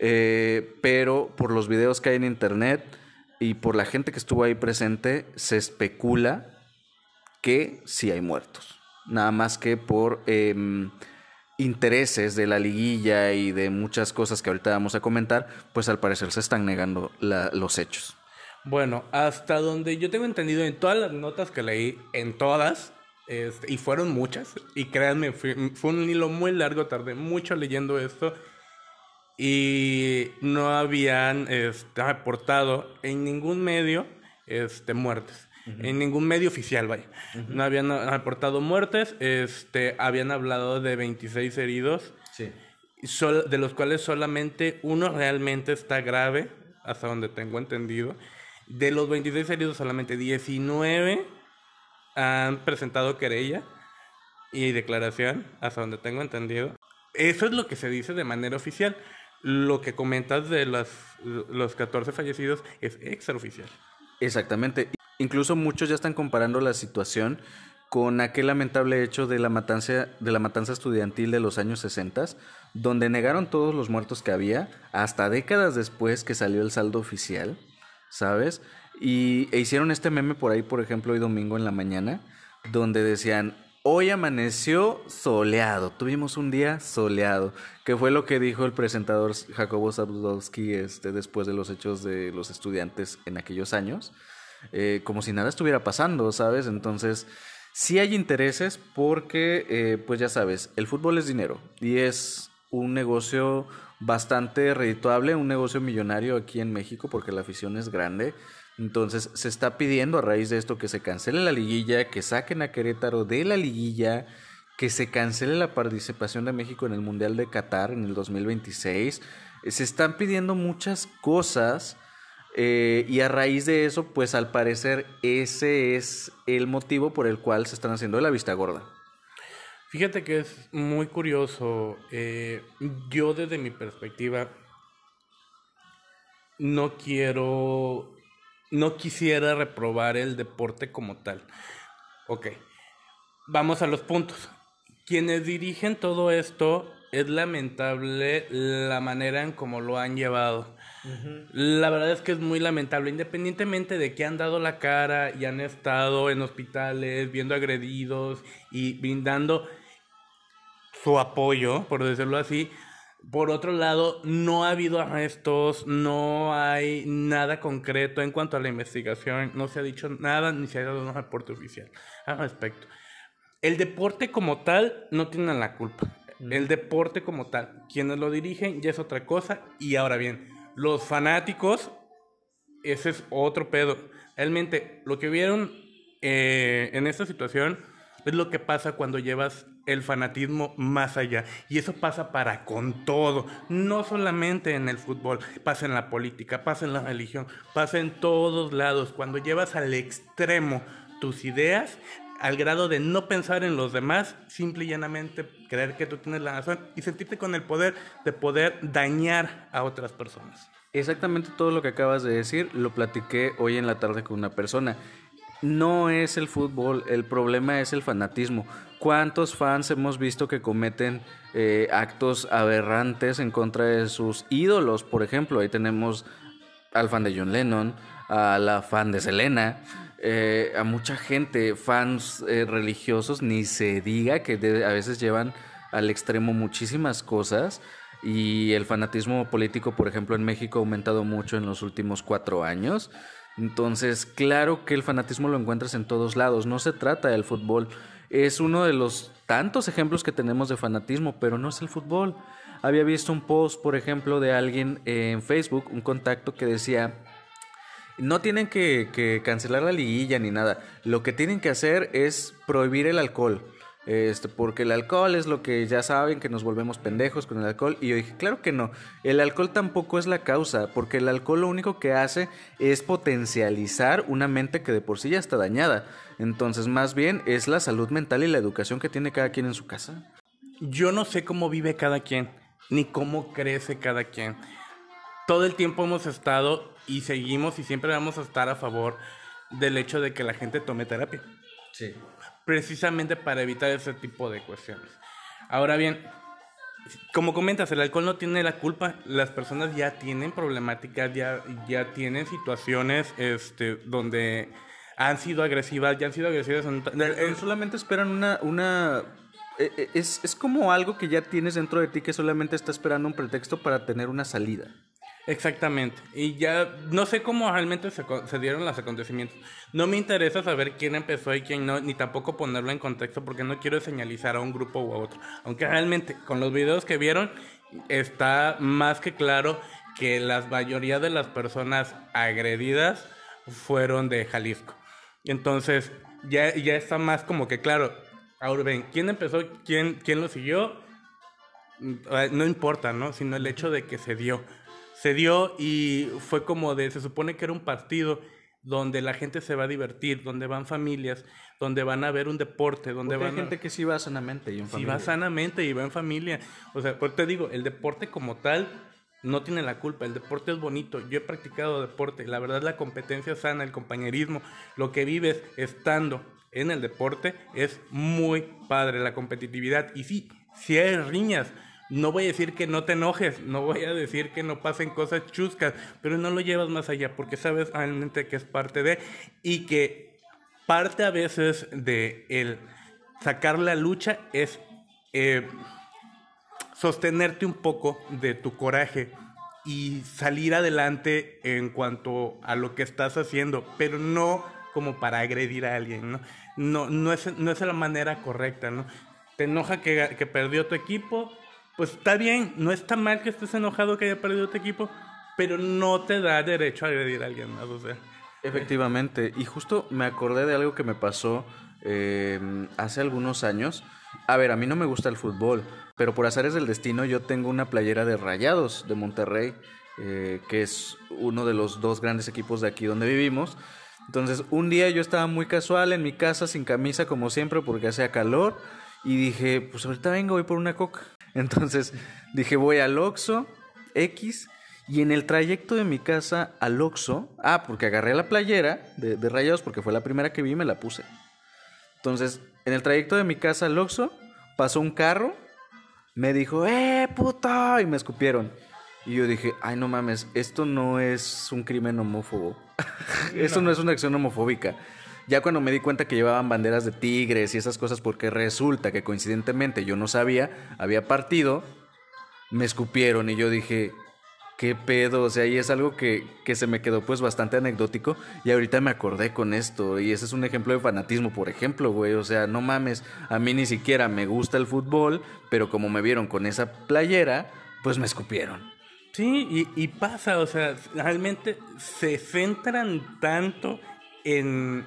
Eh, pero por los videos que hay en internet y por la gente que estuvo ahí presente, se especula que sí hay muertos. Nada más que por em, intereses de la liguilla y de muchas cosas que ahorita vamos a comentar, pues al parecer se están negando los hechos. Bueno, hasta donde yo tengo entendido en todas las notas que leí, en todas, este, y fueron muchas, y créanme, fue un hilo muy largo, tardé mucho leyendo esto, y no habían este, reportado en ningún medio este, muertes. En ningún medio oficial, vaya. No habían reportado muertes, este, habían hablado de 26 heridos, Sí. sol- de los cuales solamente uno realmente está grave, hasta donde tengo entendido. De los 26 heridos, solamente 19 han presentado querella y declaración, hasta donde tengo entendido. Eso es lo que se dice de manera oficial. Lo que comentas de las, los 14 fallecidos es extraoficial. Exactamente. Incluso muchos ya están comparando la situación con aquel lamentable hecho de la matanza, de la matanza estudiantil de los años 60, donde negaron todos los muertos que había, hasta décadas después que salió el saldo oficial, ¿sabes? Y e hicieron este meme por ahí, por ejemplo, hoy domingo en la mañana, donde decían, hoy amaneció soleado, tuvimos un día soleado, que fue lo que dijo el presentador Jacobo Zabludowski este, después de los hechos de los estudiantes en aquellos años, eh, como si nada estuviera pasando, ¿sabes? Entonces, sí hay intereses porque, eh, pues ya sabes, el fútbol es dinero y es un negocio bastante redituable, un negocio millonario aquí en México porque la afición es grande. Entonces se está pidiendo a raíz de esto que se cancele la liguilla, que saquen a Querétaro de la liguilla, que se cancele la participación de México en el Mundial de Qatar en el 2026. Eh, Se están pidiendo muchas cosas eh, y a raíz de eso, pues al parecer ese es el motivo por el cual se están haciendo de la vista gorda. Fíjate que es muy curioso. eh, yo desde mi perspectiva no quiero, no quisiera reprobar el deporte como tal. Ok, vamos a los puntos. Quienes dirigen todo esto es lamentable la manera en cómo lo han llevado. La verdad es que es muy lamentable, independientemente de que han dado la cara y han estado en hospitales viendo agredidos y brindando su apoyo, por decirlo así. Por otro lado, no ha habido arrestos, no hay nada concreto en cuanto a la investigación, no se ha dicho nada ni se ha dado un reporte oficial al respecto. El deporte como tal no tiene la culpa. El deporte como tal, quienes lo dirigen ya es otra cosa. Y ahora bien, los fanáticos, ese es otro pedo. Realmente, lo que vieron eh, en esta situación es lo que pasa cuando llevas el fanatismo más allá. Y eso pasa para con todo. No solamente en el fútbol, pasa en la política, pasa en la religión, pasa en todos lados. Cuando llevas al extremo tus ideas, al grado de no pensar en los demás, simple y llanamente creer que tú tienes la razón y sentirte con el poder de poder dañar a otras personas. Exactamente todo lo que acabas de decir lo platiqué hoy en la tarde con una persona. No es el fútbol, el problema es el fanatismo. ¿Cuántos fans hemos visto que cometen eh, actos aberrantes en contra de sus ídolos? Por ejemplo, ahí tenemos al fan de John Lennon, a la fan de Selena, eh, a mucha gente, fans eh, religiosos, ni se diga que a veces llevan al extremo muchísimas cosas. Y el fanatismo político, por ejemplo, en México ha aumentado mucho en los últimos cuatro años. Entonces, claro que el fanatismo lo encuentras en todos lados. No se trata del fútbol. Es uno de los tantos ejemplos que tenemos de fanatismo, pero no es el fútbol. Había visto un post, por ejemplo, de alguien en Facebook, un contacto que decía, no tienen que, cancelar la liguilla ni nada. Lo que tienen que hacer es prohibir el alcohol. Este, porque el alcohol es lo que ya saben, que nos volvemos pendejos con el alcohol. Y yo dije, claro que no, el alcohol tampoco es la causa, porque el alcohol lo único que hace es potencializar una mente que de por sí ya está dañada. Entonces, más bien es la salud mental y la educación que tiene cada quien en su casa. Yo no sé cómo vive cada quien, ni cómo crece cada quien. Todo el tiempo hemos estado y seguimos y siempre vamos a estar a favor del hecho de que la gente tome terapia. Sí precisamente para evitar ese tipo de cuestiones. Ahora bien, como comentas, el alcohol no tiene la culpa, las personas ya tienen problemáticas, ya, ya tienen situaciones este, donde han sido agresivas, ya han sido agresivas. solamente esperan una... una e, e, es, es como algo que ya tienes dentro de ti que solamente está esperando un pretexto para tener una salida. Exactamente. Y ya no sé cómo realmente se, dieron los acontecimientos. No me interesa saber quién empezó y quién no, ni tampoco ponerlo en contexto porque no quiero señalizar a un grupo u a otro. Aunque realmente con los videos que vieron está más que claro que la mayoría de las personas agredidas fueron de Jalisco. Entonces ya, ya está más como que claro. Ahora ven, ¿quién empezó? ¿Quién, quién lo siguió? Mm, no importa, ¿no? Sino el hecho de que se dio se dio y fue como de, se supone que era un partido donde la gente se va a divertir, donde van familias, donde van a ver un deporte, donde van hay gente que sí va sanamente y en familia. Sí va sanamente y va en familia. O sea, pues te digo, el deporte como tal no tiene la culpa, el deporte es bonito, yo he practicado deporte, la verdad la competencia sana, el compañerismo, lo que vives estando en el deporte es muy padre, la competitividad. Y sí, si hay riñas, no voy a decir que no te enojes, no voy a decir que no pasen cosas chuscas, pero no lo llevas más allá porque sabes realmente que es parte de y que parte a veces de el sacar la lucha es eh, sostenerte un poco de tu coraje y salir adelante en cuanto a lo que estás haciendo, pero no como para agredir a alguien, ¿no? No, no, es, no es la manera correcta, ¿no? Te enoja que, que perdió tu equipo, pues está bien, no está mal que estés enojado que haya perdido tu equipo, pero no te da derecho a agredir a alguien más, o sea. Efectivamente, y justo me acordé de algo que me pasó em, hace algunos años. A ver, a mí no me gusta el fútbol, pero por azares del destino yo tengo una playera de Rayados de Monterrey, eh, que es uno de los dos grandes equipos de aquí donde vivimos. Entonces, un día yo estaba muy casual en mi casa, sin camisa como siempre, porque hacía calor, y dije, pues ahorita vengo, voy por una coca. Entonces dije, voy al Oxxo X y en el trayecto de mi casa al Oxxo, ah, porque agarré la playera de, de Rayados porque fue la primera que vi y me la puse. Entonces, en el trayecto de mi casa al Oxxo, pasó un carro, me dijo, ¡eh, puta! Y me escupieron. Y yo dije, ay, no mames, esto no es un crimen homófobo. esto no es una acción homofóbica. Ya cuando me di cuenta que llevaban banderas de tigres y esas cosas, porque resulta que coincidentemente yo no sabía, había partido, me escupieron y yo dije, ¿qué pedo? O sea, y es algo que, que, se me quedó pues bastante anecdótico y ahorita me acordé con esto y ese es un ejemplo de fanatismo, por ejemplo, güey, o sea, no mames, a mí ni siquiera me gusta el fútbol, pero como me vieron con esa playera, pues me escupieron. Sí, y, y pasa, o sea, realmente se centran tanto en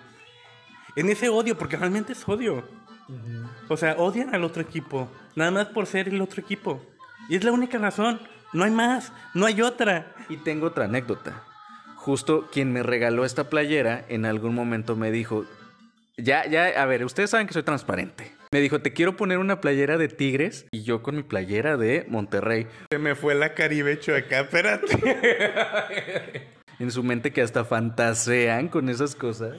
en ese odio, porque realmente es odio. O sea, odian al otro equipo, nada más por ser el otro equipo. Y es la única razón, no hay más, no hay otra. Y tengo otra anécdota. Justo quien me regaló esta playera en algún momento me dijo, ya, ya, a ver, ustedes saben que soy transparente. Me dijo, te quiero poner una playera de Tigres y yo con mi playera de Monterrey. Se me fue la Caribe acá, espérate. en su mente que hasta fantasean con esas cosas.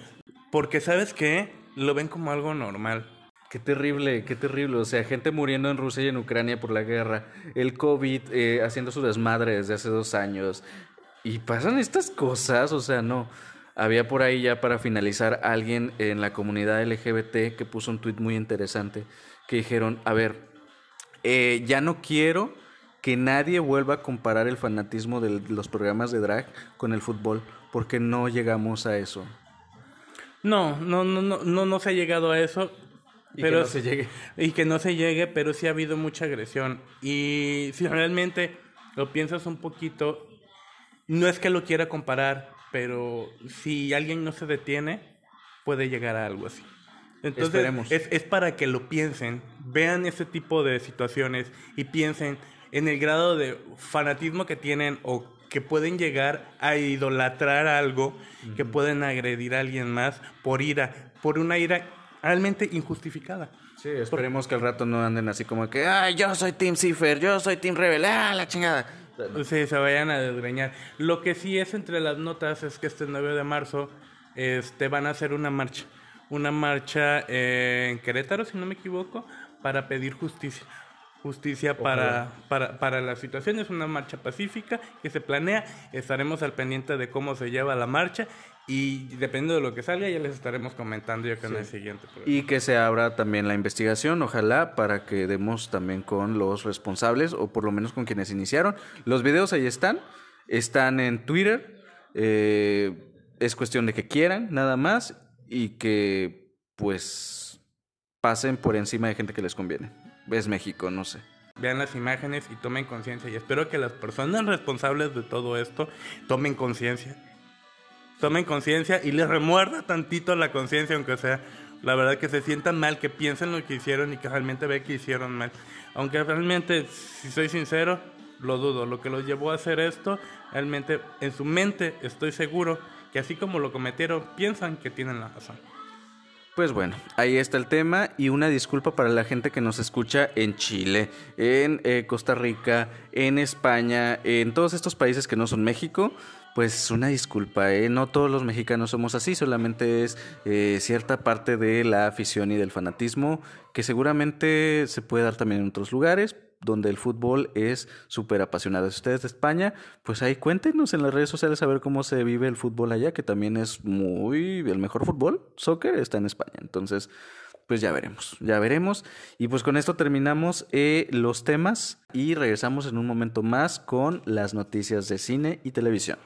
Porque sabes qué, lo ven como algo normal. Qué terrible, qué terrible. O sea, gente muriendo en Rusia y en Ucrania por la guerra. El COVID eh, haciendo su desmadre desde hace dos años. Y pasan estas cosas, o sea, no. Había por ahí ya para finalizar alguien en la comunidad LGBT que puso un tweet muy interesante que dijeron, a ver, eh, ya no quiero que nadie vuelva a comparar el fanatismo de los programas de drag con el fútbol, porque no llegamos a eso. No, no, no, no, no, no se ha llegado a eso. Y pero que no se llegue. Y que no se llegue, pero sí ha habido mucha agresión. Y si realmente lo piensas un poquito, no es que lo quiera comparar, pero si alguien no se detiene, puede llegar a algo así. Entonces. Es, es para que lo piensen, vean ese tipo de situaciones y piensen en el grado de fanatismo que tienen o que pueden llegar a idolatrar algo, que pueden agredir a alguien más por ira, por una ira realmente injustificada. Sí, esperemos que al rato no anden así como que, ay, yo soy Team Cipher, yo soy Team Rebel, ah, la chingada. Sí, se vayan a desgreñar. Lo que sí es entre las notas es que este 9 de marzo este, van a hacer una marcha. Una marcha eh, en Querétaro, si no me equivoco, para pedir justicia. Justicia para, para, para la situación. Es una marcha pacífica que se planea. Estaremos al pendiente de cómo se lleva la marcha. Y dependiendo de lo que salga, ya les estaremos comentando yo que en el siguiente programa. Y que se abra también la investigación, ojalá, para que demos también con los responsables o por lo menos con quienes iniciaron. Los videos ahí están, están en Twitter. eh, es cuestión de que quieran, nada más, y que pues pasen por encima de gente que les conviene. Es México, no sé. Vean las imágenes y tomen conciencia. Y espero que las personas responsables de todo esto tomen conciencia. Tomen conciencia y les remuerda tantito la conciencia, aunque sea la verdad que se sientan mal, que piensen lo que hicieron y que realmente ve que hicieron mal. Aunque realmente, si soy sincero, lo dudo. Lo que los llevó a hacer esto, realmente en su mente estoy seguro que así como lo cometieron, piensan que tienen la razón. Pues bueno, ahí está el tema y una disculpa para la gente que nos escucha en Chile, en eh, Costa Rica, en España, en todos estos países que no son México. Pues una disculpa, ¿eh? no todos los mexicanos somos así, solamente es eh, cierta parte de la afición y del fanatismo que seguramente se puede dar también en otros lugares donde el fútbol es súper apasionado. Si ustedes de España, pues ahí cuéntenos en las redes sociales a ver cómo se vive el fútbol allá, que también es muy... el mejor fútbol, soccer, está en España. Entonces, pues ya veremos, ya veremos. Y pues con esto terminamos eh, los temas y regresamos en un momento más con las noticias de cine y televisión.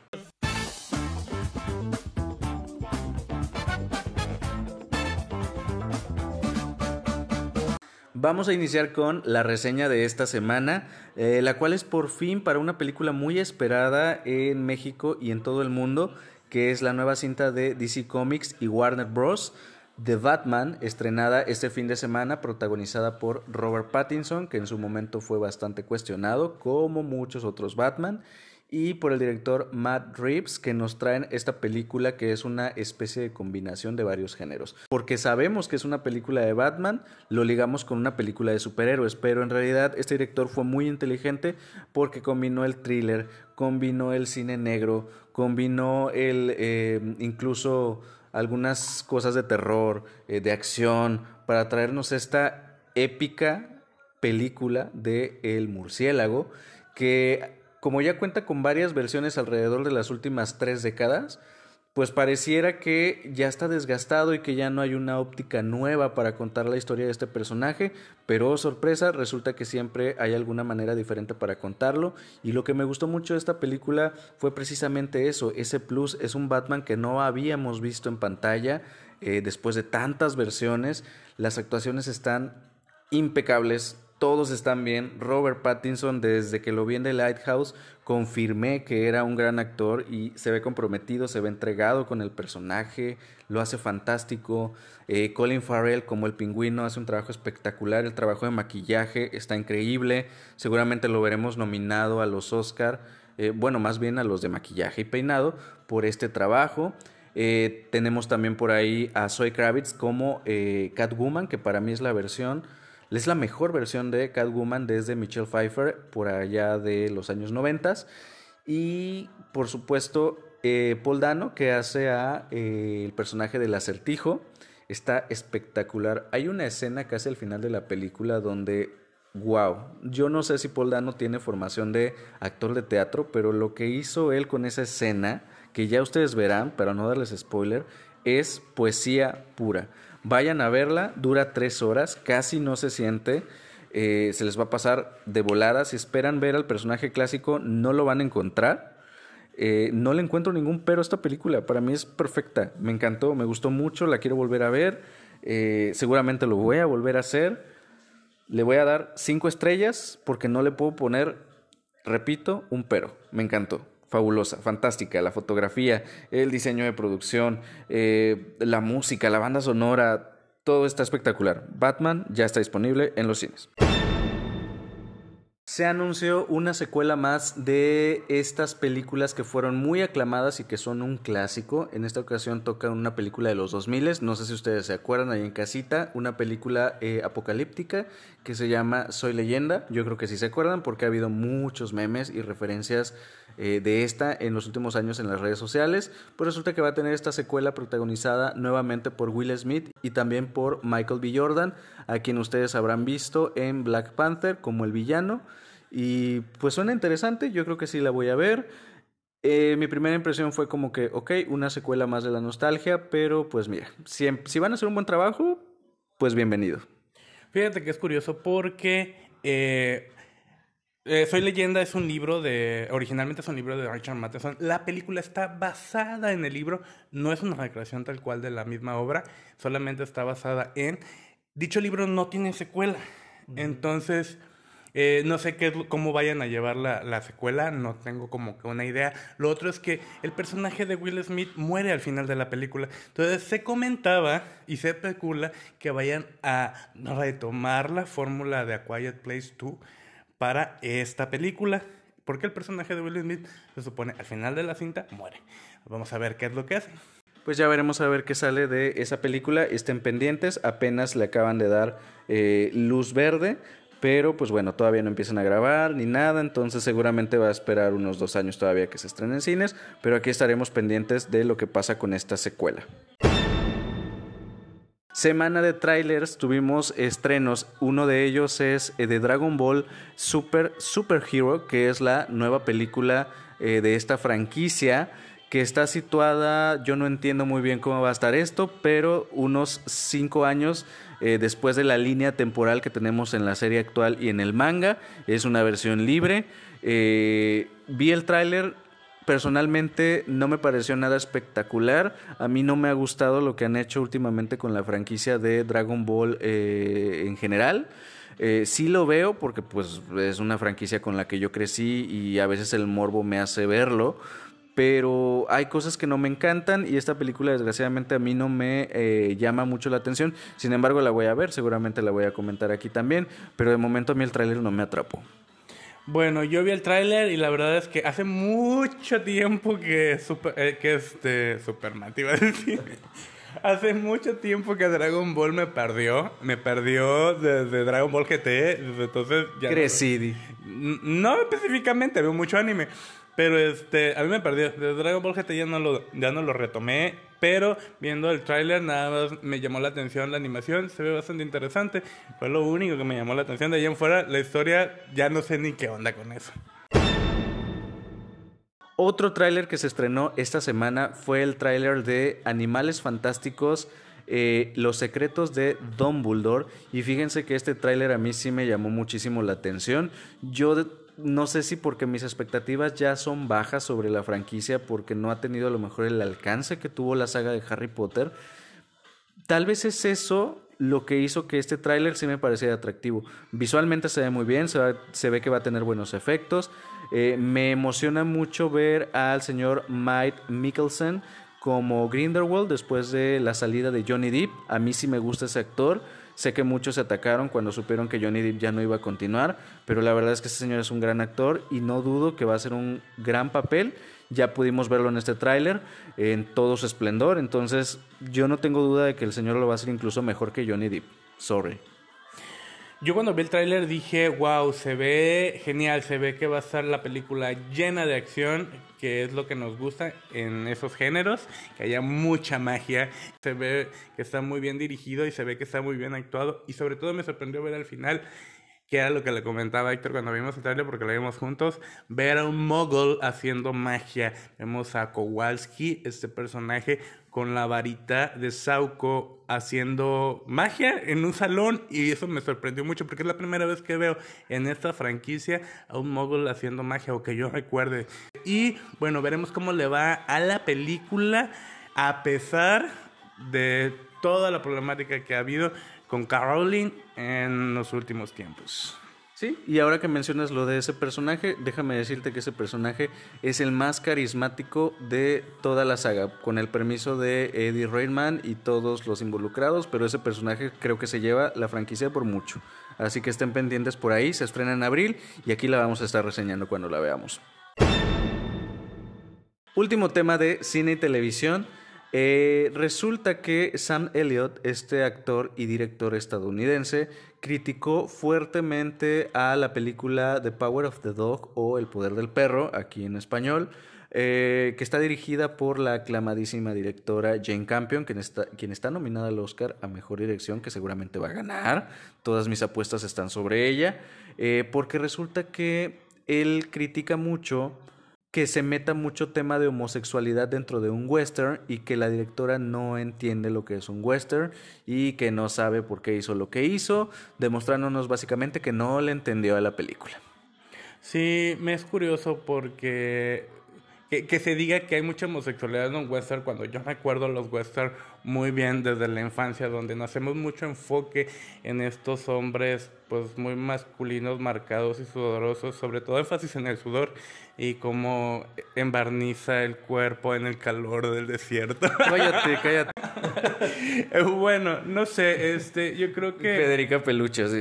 Vamos a iniciar con la reseña de esta semana, eh, la cual es por fin para una película muy esperada en México y en todo el mundo, que es la nueva cinta de DC Comics y Warner Bros. The Batman, estrenada este fin de semana, protagonizada por Robert Pattinson, que en su momento fue bastante cuestionado, como muchos otros Batman, y por el director Matt Reeves, que nos traen esta película que es una especie de combinación de varios géneros. Porque sabemos que es una película de Batman, lo ligamos con una película de superhéroes, pero en realidad este director fue muy inteligente porque combinó el thriller, combinó el cine negro, combinó el eh, incluso algunas cosas de terror, eh, de acción, para traernos esta épica película de El murciélago, que como ya cuenta con varias versiones alrededor de las últimas tres décadas, pues pareciera que ya está desgastado y que ya no hay una óptica nueva para contar la historia de este personaje, pero oh, sorpresa, resulta que siempre hay alguna manera diferente para contarlo. Y lo que me gustó mucho de esta película fue precisamente eso, ese plus es un Batman que no habíamos visto en pantalla eh, después de tantas versiones, las actuaciones están impecables, todos están bien. Robert Pattinson, desde que lo vi en The Lighthouse, confirmé que era un gran actor y se ve comprometido, se ve entregado con el personaje, lo hace fantástico. Eh, Colin Farrell, como el pingüino, hace un trabajo espectacular. El trabajo de maquillaje está increíble. Seguramente lo veremos nominado a los Oscar, eh, bueno, más bien a los de maquillaje y peinado, por este trabajo. Eh, tenemos también por ahí a Zoe Kravitz como Catwoman, que para mí es la versión es la mejor versión de Catwoman desde Michelle Pfeiffer por allá de los años 90. Y por supuesto, eh, Paul Dano, que hace a eh, el personaje del acertijo, está espectacular. Hay una escena casi al final de la película donde, wow, yo no sé si Paul Dano tiene formación de actor de teatro, pero lo que hizo él con esa escena, que ya ustedes verán, para no darles spoiler, es poesía pura. Vayan a verla, dura tres horas, casi no se siente. eh, se les va a pasar de volada. Si esperan ver al personaje clásico, no lo van a encontrar. Eh, no le encuentro ningún pero a esta película. Para mí es perfecta. Me encantó, me gustó mucho, la quiero volver a ver. Eh, seguramente lo voy a volver a hacer. Le voy a dar cinco estrellas porque no le puedo poner, repito, un pero. Me encantó. Fabulosa, fantástica, la fotografía, el diseño de producción, eh, la música, la banda sonora, todo está espectacular. Batman ya está disponible en los cines. Se anunció una secuela más de estas películas que fueron muy aclamadas y que son un clásico. En esta ocasión toca una película de los 2000, no sé si ustedes se acuerdan ahí en casita, una película eh, apocalíptica que se llama Soy leyenda. Yo creo que sí se acuerdan porque ha habido muchos memes y referencias eh, de esta en los últimos años en las redes sociales. Pues resulta que va a tener esta secuela protagonizada nuevamente por Will Smith y también por Michael B. Jordan, a quien ustedes habrán visto en Black Panther como el villano. Y pues suena interesante, yo creo que sí la voy a ver. Eh, mi primera impresión fue como que, ok, una secuela más de la nostalgia, pero pues mira, si, si van a hacer un buen trabajo, pues bienvenido. Fíjate que es curioso porque eh, eh, Soy leyenda es un libro de, originalmente es un libro de Richard Matheson. La película está basada en el libro, no es una recreación tal cual de la misma obra, solamente está basada en... Dicho libro no tiene secuela, entonces eh, no sé qué, cómo vayan a llevar la, la, secuela, no tengo como que una idea. Lo otro es que el personaje de Will Smith muere al final de la película. Entonces se comentaba y se especula que vayan a retomar la fórmula de A Quiet Place 2 para esta película. Porque el personaje de Will Smith se supone al final de la cinta muere. Vamos a ver qué es lo que hacen. Pues ya veremos a ver qué sale de esa película. Estén pendientes, apenas le acaban de dar eh, luz verde, pero pues bueno, todavía no empiezan a grabar ni nada, entonces seguramente va a esperar unos dos años todavía que se estrenen en cines, pero aquí estaremos pendientes de lo que pasa con esta secuela. Semana de trailers, tuvimos estrenos. Uno de ellos es eh, de Dragon Ball Super Super Hero, que es la nueva película eh, de esta franquicia que está situada, yo no entiendo muy bien cómo va a estar esto, pero unos cinco años eh, después de la línea temporal que tenemos en la serie actual y en el manga. Es una versión libre. vi el tráiler, personalmente no me pareció nada espectacular. A mí no me ha gustado lo que han hecho últimamente con la franquicia de Dragon Ball eh, en general. Eh, sí lo veo porque pues es una franquicia con la que yo crecí y a veces el morbo me hace verlo. Pero hay cosas que no me encantan y esta película desgraciadamente a mí no me eh, llama mucho la atención. Sin embargo la voy a ver, seguramente la voy a comentar aquí también. Pero de momento a mí el tráiler no me atrapó. Bueno, yo vi el tráiler y la verdad es que hace mucho tiempo que super, eh, que este Superman te iba a decir. hace mucho tiempo que Dragon Ball me perdió, me perdió desde Dragon Ball GT, desde entonces ya Crecí. No, no específicamente, veo mucho anime, pero este a mí me perdió. Desde Dragon Ball GT ya no lo ya no lo retomé pero viendo el tráiler nada más me llamó la atención la animación, se ve bastante interesante. Fue lo único que me llamó la atención. De ahí en fuera, la historia ya no sé ni qué onda con eso. Otro tráiler que se estrenó esta semana fue el tráiler de Animales Fantásticos, eh, Los Secretos de Dumbledore. Y fíjense que este tráiler a mí sí me llamó muchísimo la atención. Yo no sé si porque mis expectativas ya son bajas sobre la franquicia, porque no ha tenido a lo mejor el alcance que tuvo la saga de Harry Potter. Tal vez es eso lo que hizo que este tráiler sí me pareciera atractivo. Visualmente se ve muy bien, se, ve que va a tener buenos efectos. Eh, me emociona mucho ver al señor Mike Mikkelsen como Grindelwald después de la salida de Johnny Depp. A mí sí me gusta ese actor. Sé que muchos se atacaron cuando supieron que Johnny Depp ya no iba a continuar, pero la verdad es que este señor es un gran actor y no dudo que va a ser un gran papel. Ya pudimos verlo en este tráiler en todo su esplendor, entonces yo no tengo duda de que el señor lo va a hacer incluso mejor que Johnny Depp. Sorry. Yo cuando vi el tráiler dije, wow, se ve genial, se ve que va a estar la película llena de acción, que es lo que nos gusta en esos géneros, que haya mucha magia, se ve que está muy bien dirigido y se ve que está muy bien actuado y sobre todo me sorprendió ver al final que era lo que le comentaba Héctor cuando vimos el trailer, porque lo vimos juntos, ver a un mogul haciendo magia. Vemos a Kowalski, este personaje con la varita de Sauco haciendo magia en un salón y eso me sorprendió mucho porque es la primera vez que veo en esta franquicia a un mogul haciendo magia o que yo recuerde. Y bueno, veremos cómo le va a la película a pesar de toda la problemática que ha habido con Caroline en los últimos tiempos. Sí, y ahora que mencionas lo de ese personaje, déjame decirte que ese personaje es el más carismático de toda la saga, con el permiso de Eddie Redmayne y todos los involucrados, pero ese personaje creo que se lleva la franquicia por mucho. Así que estén pendientes por ahí, se estrena en abril y aquí la vamos a estar reseñando cuando la veamos. Último tema de cine y televisión. Eh, resulta que Sam Elliott, este actor y director estadounidense, criticó fuertemente a la película The Power of the Dog o El Poder del Perro, aquí en español, eh, que está dirigida por la aclamadísima directora Jane Campion, quien está, quien está nominada al Oscar a Mejor Dirección, que seguramente va a ganar. Todas mis apuestas están sobre ella, eh, porque resulta que él critica mucho que se meta mucho tema de homosexualidad dentro de un western y que la directora no entiende lo que es un western y que no sabe por qué hizo lo que hizo, demostrándonos básicamente que no le entendió a la película. Sí, me es curioso porque que, se diga que hay mucha homosexualidad en un western cuando yo recuerdo los western muy bien desde la infancia, donde no hacemos mucho enfoque en estos hombres pues muy masculinos, marcados y sudorosos, sobre todo énfasis en el sudor y cómo embarniza el cuerpo en el calor del desierto. Cállate, cállate. bueno, no sé, este, yo creo que... Federica Peluche, así.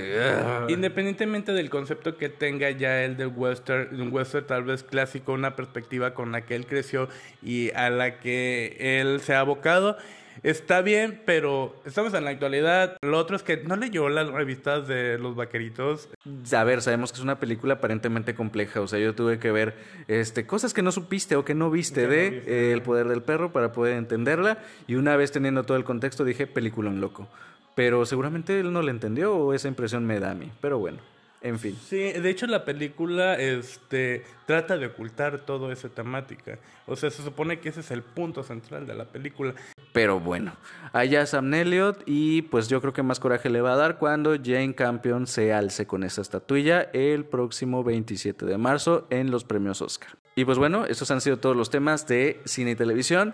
Independientemente del concepto que tenga ya el del western, un western tal vez clásico, una perspectiva con la que él creció y a la que él se ha abocado, está bien, pero estamos en la actualidad. Lo otro es que no leyó las revistas de los vaqueritos. A ver, sabemos que es una película aparentemente compleja. O sea, yo tuve que ver este, cosas que no supiste o que no viste de eh, El poder del perro para poder entenderla. Y una vez teniendo todo el contexto, dije, película en loco. Pero seguramente él no la entendió o esa impresión me da a mí. Pero bueno. En fin. Sí, de hecho la película este, trata de ocultar toda esa temática. O sea, se supone que ese es el punto central de la película. Pero bueno, allá Sam Elliott y pues yo creo que más coraje le va a dar cuando Jane Campion se alce con esa estatuilla el próximo 27 de marzo en los premios Oscar. Y pues bueno, estos han sido todos los temas de cine y televisión.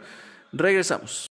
Regresamos.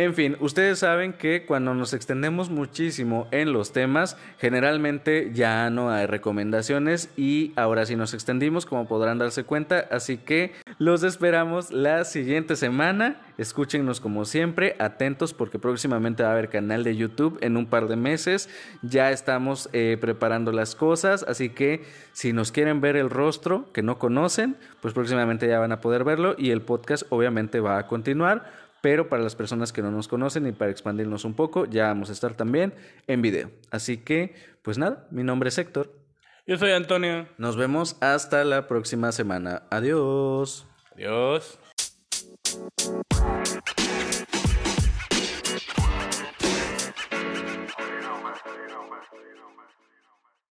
En fin, ustedes saben que cuando nos extendemos muchísimo en los temas, generalmente ya no hay recomendaciones y ahora sí nos extendimos, como podrán darse cuenta, así que los esperamos la siguiente semana. Escúchenos como siempre, atentos porque próximamente va a haber canal de YouTube en un par de meses. Ya estamos eh, preparando las cosas, así que si nos quieren ver el rostro que no conocen, pues próximamente ya van a poder verlo y el podcast obviamente va a continuar pero para las personas que no nos conocen y para expandirnos un poco, ya vamos a estar también en video. Así que, pues nada, mi nombre es Héctor. Yo soy Antonio. Nos vemos hasta la próxima semana. Adiós. Adiós.